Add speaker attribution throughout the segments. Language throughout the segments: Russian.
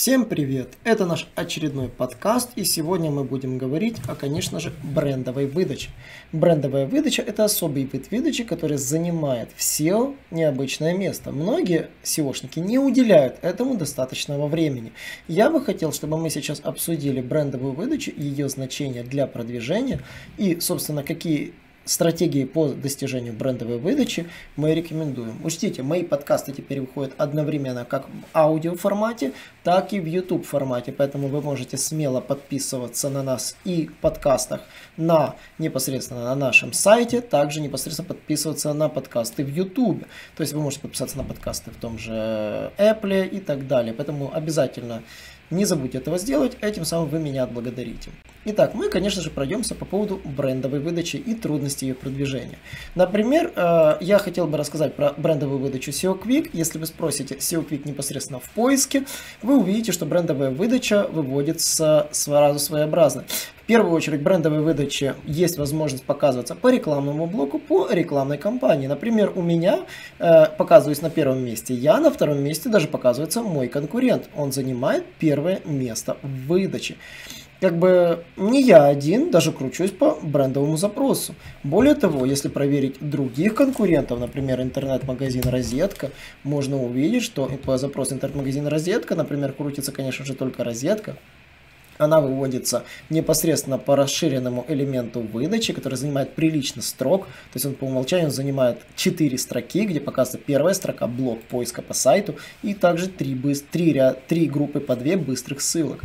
Speaker 1: Всем привет! Это наш очередной подкаст, и сегодня мы будем говорить о, конечно же, брендовой выдаче. Брендовая выдача – это особый вид выдачи, который занимает в SEO необычное место. Многие SEOшники не уделяют этому достаточного времени. Я бы хотел, чтобы мы сейчас обсудили брендовую выдачу, ее значение для продвижения и, собственно, какие стратегии по достижению брендовой выдачи мы рекомендуем. Учтите, мои подкасты теперь выходят одновременно как в аудио формате, так и в YouTube формате, поэтому вы можете смело подписываться на нас и в подкастах на непосредственно на нашем сайте, также непосредственно подписываться на подкасты в YouTube. То есть вы можете подписаться на подкасты в том же Apple и так далее. Поэтому обязательно не забудьте этого сделать, этим самым вы меня отблагодарите. Итак, мы, конечно же, пройдемся по поводу брендовой выдачи и трудностей ее продвижения. Например, э, я хотел бы рассказать про брендовую выдачу SEO Quick. Если вы спросите SEO Quick непосредственно в поиске, вы увидите, что брендовая выдача выводится сразу своеобразно. Первую очередь, брендовой выдаче есть возможность показываться по рекламному блоку, по рекламной кампании. Например, у меня э, показываюсь на первом месте я, на втором месте даже показывается мой конкурент. Он занимает первое место в выдаче как бы не я один даже кручусь по брендовому запросу. Более того, если проверить других конкурентов, например, интернет-магазин «Розетка», можно увидеть, что по запросу интернет-магазин «Розетка», например, крутится, конечно же, только «Розетка», она выводится непосредственно по расширенному элементу выдачи, который занимает прилично строк. То есть он по умолчанию занимает 4 строки, где показывается первая строка, блок поиска по сайту, и также 3, 3, 3 группы по 2 быстрых ссылок.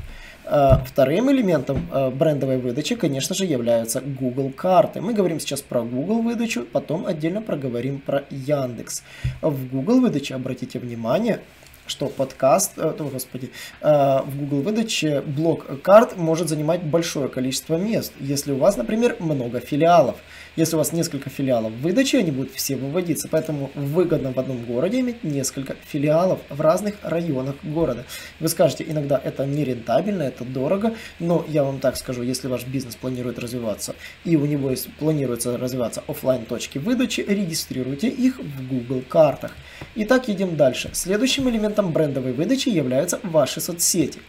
Speaker 1: А, вторым элементом а, брендовой выдачи, конечно же, являются Google карты. Мы говорим сейчас про Google выдачу, потом отдельно проговорим про Яндекс. В Google выдаче, обратите внимание, что подкаст, э, о, господи, э, в Google выдаче блок карт может занимать большое количество мест, если у вас, например, много филиалов. Если у вас несколько филиалов выдачи, они будут все выводиться, поэтому выгодно в одном городе иметь несколько филиалов в разных районах города. Вы скажете, иногда это не рентабельно, это дорого, но я вам так скажу, если ваш бизнес планирует развиваться и у него есть, планируется развиваться офлайн точки выдачи, регистрируйте их в Google картах. Итак, едем дальше. Следующим элементом брендовой выдачи являются ваши соцсети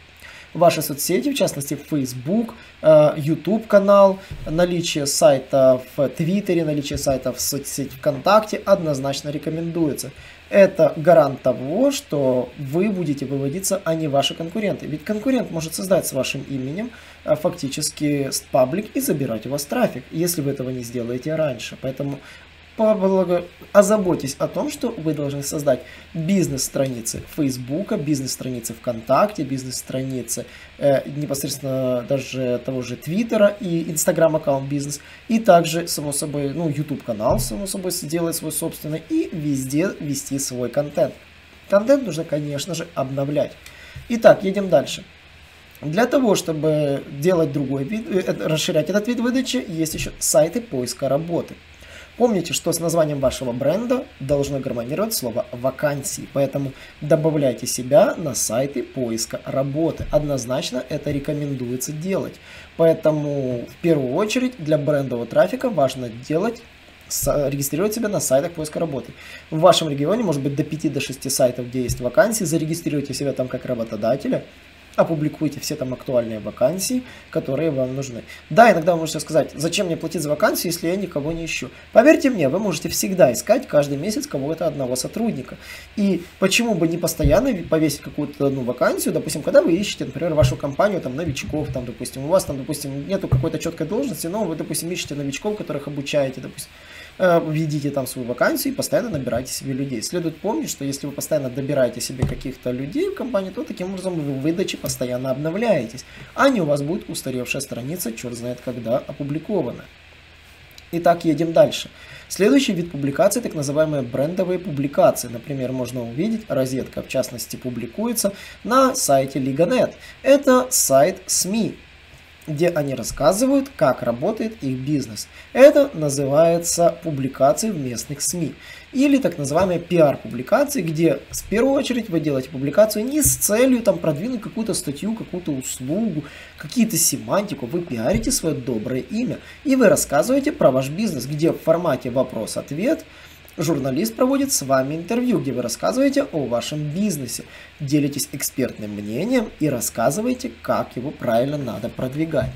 Speaker 1: ваши соцсети, в частности Facebook, э, YouTube канал, наличие сайта в Твиттере, наличие сайта в соцсети ВКонтакте однозначно рекомендуется. Это гарант того, что вы будете выводиться, а не ваши конкуренты. Ведь конкурент может создать с вашим именем э, фактически паблик и забирать у вас трафик, если вы этого не сделаете раньше. Поэтому поблаго... озаботьтесь о том, что вы должны создать бизнес-страницы Фейсбука, бизнес-страницы ВКонтакте, бизнес-страницы э, непосредственно даже того же Твиттера и Инстаграм-аккаунт бизнес, и также, само собой, ну, YouTube-канал, само собой, сделать свой собственный и везде вести свой контент. Контент нужно, конечно же, обновлять. Итак, едем дальше. Для того, чтобы делать другой вид, э, расширять этот вид выдачи, есть еще сайты поиска работы. Помните, что с названием вашего бренда должно гармонировать слово «вакансии», поэтому добавляйте себя на сайты поиска работы. Однозначно это рекомендуется делать. Поэтому в первую очередь для брендового трафика важно делать регистрировать себя на сайтах поиска работы. В вашем регионе может быть до 5-6 до сайтов, где есть вакансии, зарегистрируйте себя там как работодателя, опубликуйте все там актуальные вакансии, которые вам нужны. Да, иногда вы можете сказать, зачем мне платить за вакансию, если я никого не ищу. Поверьте мне, вы можете всегда искать каждый месяц кого-то одного сотрудника. И почему бы не постоянно повесить какую-то одну вакансию, допустим, когда вы ищете, например, вашу компанию, там, новичков, там, допустим, у вас там, допустим, нету какой-то четкой должности, но вы, допустим, ищете новичков, которых обучаете, допустим, введите там свою вакансию и постоянно набирайте себе людей. Следует помнить, что если вы постоянно добираете себе каких-то людей в компании, то таким образом вы в выдаче постоянно обновляетесь, а не у вас будет устаревшая страница, черт знает когда опубликована. Итак, едем дальше. Следующий вид публикации, так называемые брендовые публикации. Например, можно увидеть, розетка в частности публикуется на сайте Liga.net. Это сайт СМИ, где они рассказывают, как работает их бизнес. Это называется публикации в местных СМИ. Или так называемые пиар-публикации, где в первую очередь вы делаете публикацию не с целью там, продвинуть какую-то статью, какую-то услугу, какие-то семантику. Вы пиарите свое доброе имя. И вы рассказываете про ваш бизнес, где в формате вопрос-ответ – Журналист проводит с вами интервью, где вы рассказываете о вашем бизнесе, делитесь экспертным мнением и рассказываете, как его правильно надо продвигать.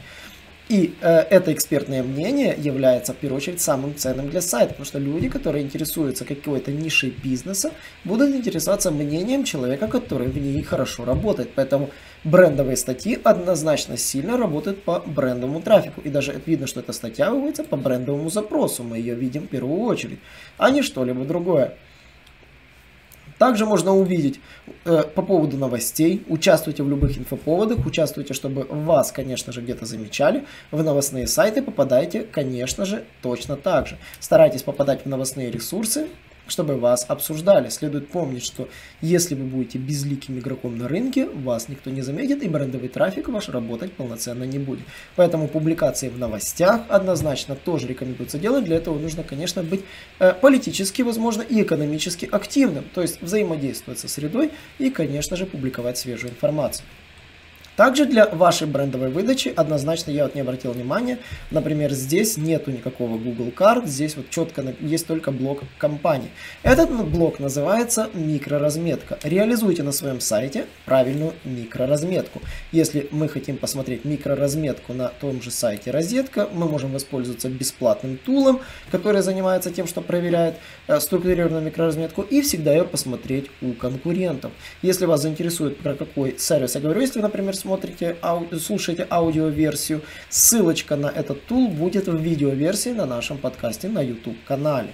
Speaker 1: И э, это экспертное мнение является, в первую очередь, самым ценным для сайта, потому что люди, которые интересуются какой-то нишей бизнеса, будут интересоваться мнением человека, который в ней хорошо работает. Поэтому брендовые статьи однозначно сильно работают по брендовому трафику. И даже видно, что эта статья выводится по брендовому запросу. Мы ее видим в первую очередь, а не что-либо другое. Также можно увидеть э, по поводу новостей. Участвуйте в любых инфоповодах, участвуйте, чтобы вас, конечно же, где-то замечали. В новостные сайты попадайте, конечно же, точно так же. Старайтесь попадать в новостные ресурсы, чтобы вас обсуждали. Следует помнить, что если вы будете безликим игроком на рынке, вас никто не заметит и брендовый трафик ваш работать полноценно не будет. Поэтому публикации в новостях однозначно тоже рекомендуется делать. Для этого нужно, конечно, быть э, политически, возможно, и экономически активным, то есть взаимодействовать со средой и, конечно же, публиковать свежую информацию. Также для вашей брендовой выдачи однозначно я вот не обратил внимания, например, здесь нету никакого Google карт, здесь вот четко есть только блок компании. Этот блок называется микроразметка. Реализуйте на своем сайте правильную микроразметку. Если мы хотим посмотреть микроразметку на том же сайте розетка, мы можем воспользоваться бесплатным тулом, который занимается тем, что проверяет э, структурированную микроразметку и всегда ее посмотреть у конкурентов. Если вас заинтересует про какой сервис я говорю, если, например, смотрите смотрите, ау, слушаете аудиоверсию, ссылочка на этот тул будет в видеоверсии на нашем подкасте на YouTube канале.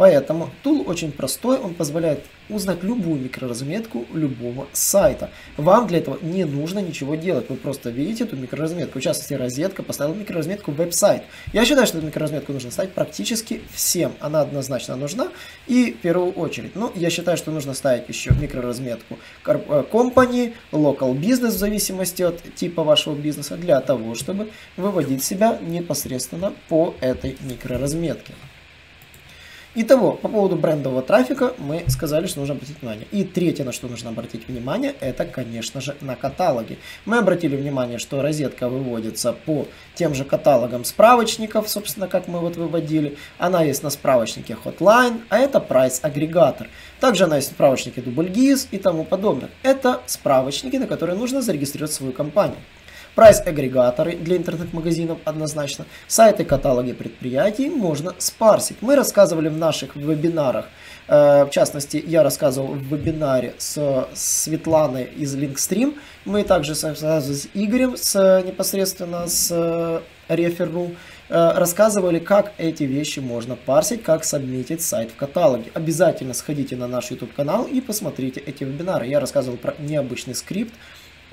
Speaker 1: Поэтому тул очень простой, он позволяет узнать любую микроразметку любого сайта. Вам для этого не нужно ничего делать, вы просто видите эту микроразметку. В частности, розетка поставила микроразметку веб-сайт. Я считаю, что эту микроразметку нужно ставить практически всем. Она однозначно нужна и в первую очередь. Ну, я считаю, что нужно ставить еще микроразметку э, company, local business в зависимости от типа вашего бизнеса для того, чтобы выводить себя непосредственно по этой микроразметке. Итого, по поводу брендового трафика мы сказали, что нужно обратить внимание. И третье, на что нужно обратить внимание, это, конечно же, на каталоги. Мы обратили внимание, что розетка выводится по тем же каталогам справочников, собственно, как мы вот выводили. Она есть на справочнике Hotline, а это прайс-агрегатор. Также она есть в справочнике DoubleGIS и тому подобное. Это справочники, на которые нужно зарегистрировать свою компанию. Прайс-агрегаторы для интернет-магазинов однозначно. Сайты, каталоги предприятий можно спарсить. Мы рассказывали в наших вебинарах, э, в частности, я рассказывал в вебинаре с Светланой из Linkstream. Мы также с Игорем, с, непосредственно с Реферу, э, рассказывали, как эти вещи можно парсить, как сабмитить сайт в каталоге. Обязательно сходите на наш YouTube канал и посмотрите эти вебинары. Я рассказывал про необычный скрипт,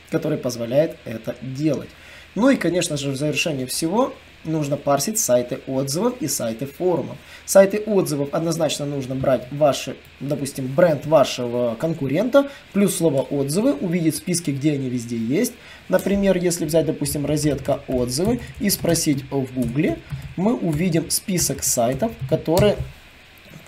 Speaker 1: который позволяет это делать. Ну и, конечно же, в завершении всего нужно парсить сайты отзывов и сайты форумов. Сайты отзывов однозначно нужно брать ваши, допустим, бренд вашего конкурента, плюс слово отзывы, увидеть списки, где они везде есть. Например, если взять, допустим, розетка отзывы и спросить в гугле, мы увидим список сайтов, которые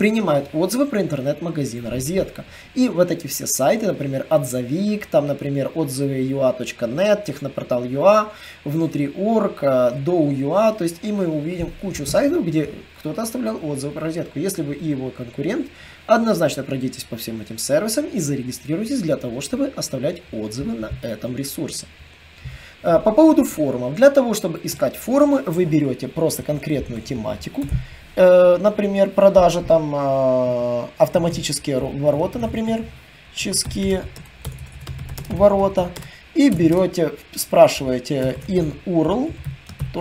Speaker 1: принимает отзывы про интернет-магазин «Розетка». И вот эти все сайты, например, «Отзовик», там, например, отзывы ua.net, технопортал .ua, внутри.org, do.ua, то есть и мы увидим кучу сайтов, где кто-то оставлял отзывы про «Розетку». Если вы и его конкурент, однозначно пройдитесь по всем этим сервисам и зарегистрируйтесь для того, чтобы оставлять отзывы на этом ресурсе. Э, по поводу форумов. Для того, чтобы искать форумы, вы берете просто конкретную тематику, Э, например, продажа там э, автоматические ворота, например, ческие ворота, и берете, спрашиваете in URL,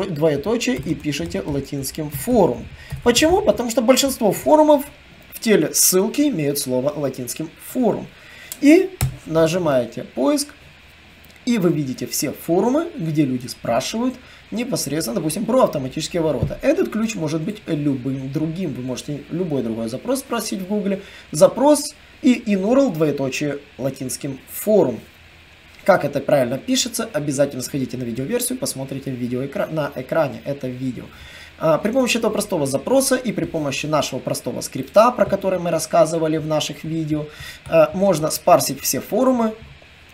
Speaker 1: двоеточие, и пишете латинским форум. Почему? Потому что большинство форумов в теле ссылки имеют слово латинским форум. И нажимаете поиск, и вы видите все форумы, где люди спрашивают непосредственно, допустим, про автоматические ворота. Этот ключ может быть любым другим. Вы можете любой другой запрос спросить в гугле. Запрос и inurl двоеточие латинским форум. Как это правильно пишется, обязательно сходите на видеоверсию, посмотрите видео на экране это видео. А, при помощи этого простого запроса и при помощи нашего простого скрипта, про который мы рассказывали в наших видео, а, можно спарсить все форумы,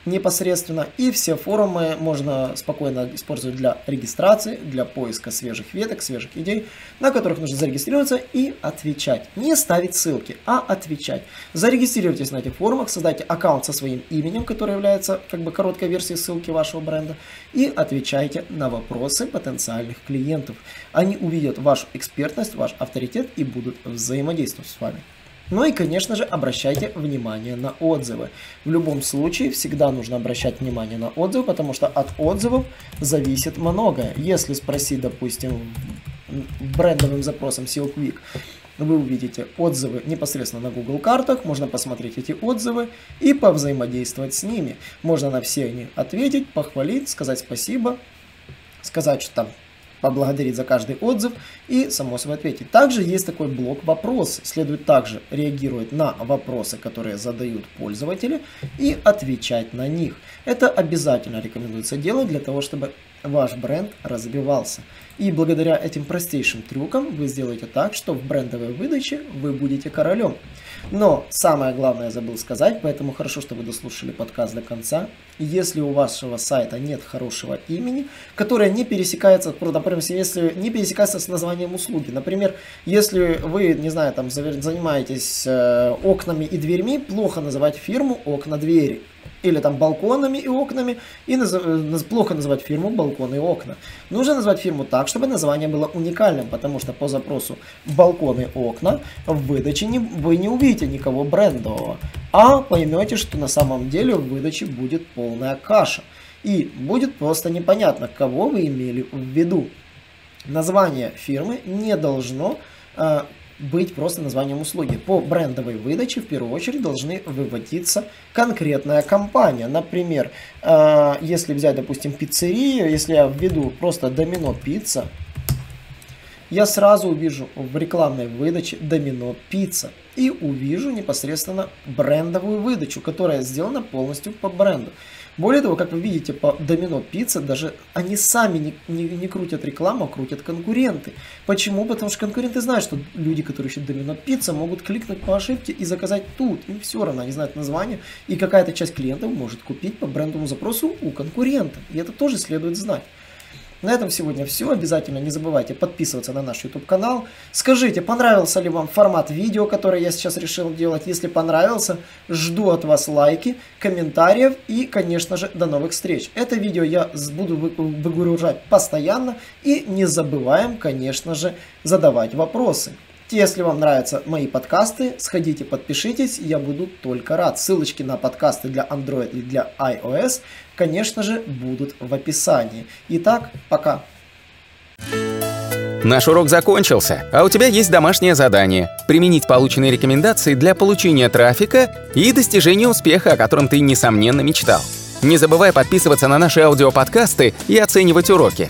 Speaker 1: непосредственно. И все форумы можно спокойно использовать для регистрации, для поиска свежих веток, свежих идей, на которых нужно зарегистрироваться и отвечать. Не ставить ссылки, а отвечать. Зарегистрируйтесь на этих форумах, создайте аккаунт со своим именем, который является как бы короткой версией ссылки вашего бренда, и отвечайте на вопросы потенциальных клиентов. Они увидят вашу экспертность, ваш авторитет и будут взаимодействовать с вами. Ну и, конечно же, обращайте внимание на отзывы. В любом случае, всегда нужно обращать внимание на отзывы, потому что от отзывов зависит многое. Если спросить, допустим, брендовым запросом SEO Quick, вы увидите отзывы непосредственно на Google картах, можно посмотреть эти отзывы и повзаимодействовать с ними. Можно на все они ответить, похвалить, сказать спасибо, сказать, что там поблагодарить за каждый отзыв и, само собой, ответить. Также есть такой блок «Вопросы». Следует также реагировать на вопросы, которые задают пользователи, и отвечать на них. Это обязательно рекомендуется делать для того, чтобы ваш бренд развивался. И благодаря этим простейшим трюкам вы сделаете так, что в брендовой выдаче вы будете королем. Но самое главное забыл сказать, поэтому хорошо, что вы дослушали подкаст до конца. Если у вашего сайта нет хорошего имени, которое не пересекается, например, если не пересекается с названием услуги. Например, если вы, не знаю, там занимаетесь э, окнами и дверьми, плохо называть фирму окна-двери или там балконами и окнами, и наз... Э, плохо называть фирму балконы и окна. Нужно назвать фирму так, чтобы название было уникальным, потому что по запросу балконы окна в выдаче не... вы не увидите никого брендового, а поймете, что на самом деле в выдаче будет полная каша. И будет просто непонятно, кого вы имели в виду. Название фирмы не должно э, быть просто названием услуги. По брендовой выдаче в первую очередь должны выводиться конкретная компания. Например, э, если взять, допустим, пиццерию, если я введу просто домино пицца, я сразу увижу в рекламной выдаче домино пицца и увижу непосредственно брендовую выдачу, которая сделана полностью по бренду. Более того, как вы видите по Домино Пицца, даже они сами не, не, не крутят рекламу, а крутят конкуренты. Почему? Потому что конкуренты знают, что люди, которые ищут Домино Пицца, могут кликнуть по ошибке и заказать тут. Им все равно, они знают название, и какая-то часть клиентов может купить по брендовому запросу у конкурента. И это тоже следует знать. На этом сегодня все. Обязательно не забывайте подписываться на наш YouTube канал. Скажите, понравился ли вам формат видео, который я сейчас решил делать. Если понравился, жду от вас лайки, комментариев и, конечно же, до новых встреч. Это видео я буду выгружать постоянно. И не забываем, конечно же, задавать вопросы. Если вам нравятся мои подкасты, сходите, подпишитесь, я буду только рад. Ссылочки на подкасты для Android и для iOS конечно же, будут в описании. Итак, пока.
Speaker 2: Наш урок закончился, а у тебя есть домашнее задание – применить полученные рекомендации для получения трафика и достижения успеха, о котором ты, несомненно, мечтал. Не забывай подписываться на наши аудиоподкасты и оценивать уроки.